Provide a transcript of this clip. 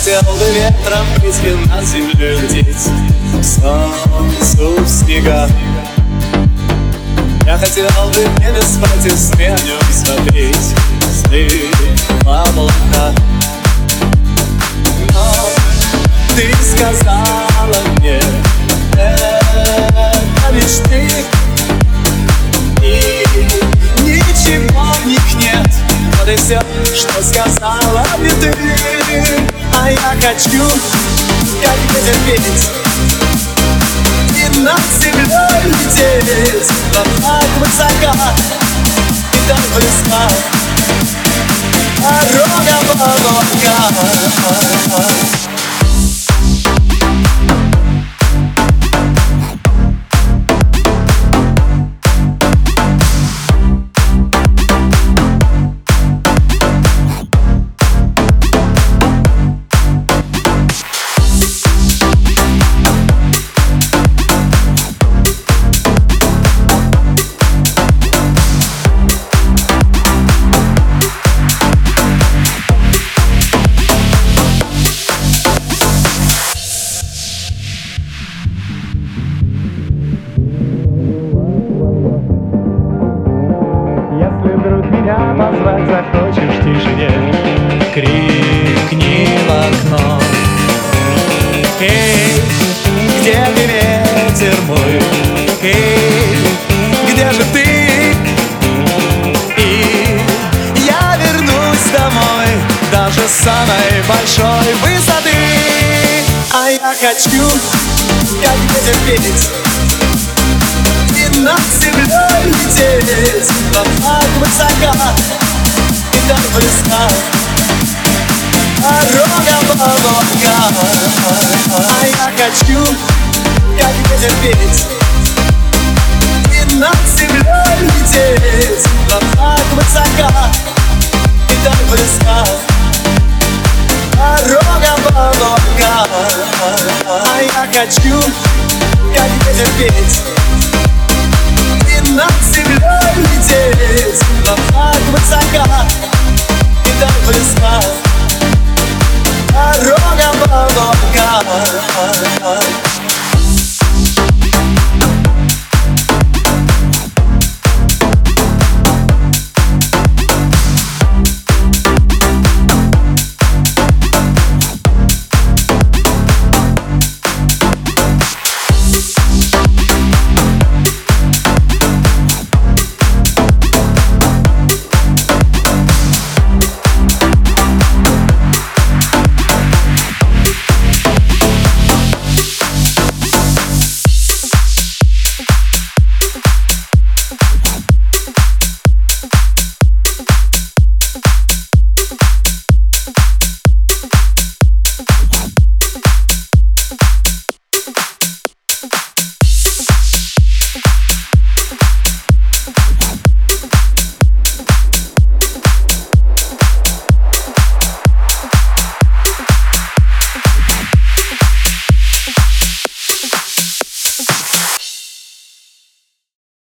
Хотел бы ветром быть на землю лететь. Солнцу в снегах Я хотел бы не без спать и сны нем смотреть. Сны в Но ты сказала мне Это мечты И ничего в них нет Вот и все, что сказала мне ты Я хочу, как ветер петь И над землей лететь Но так высоко И так близко Дорога самой большой высоты. А я хочу, как ветер петь И над землей лететь Но так высоко и так близко Дорога в облака А я хочу, как ветер петь И над землей лететь Но так хочу, как ветер петь И над землей лететь. Но так высоко и так близко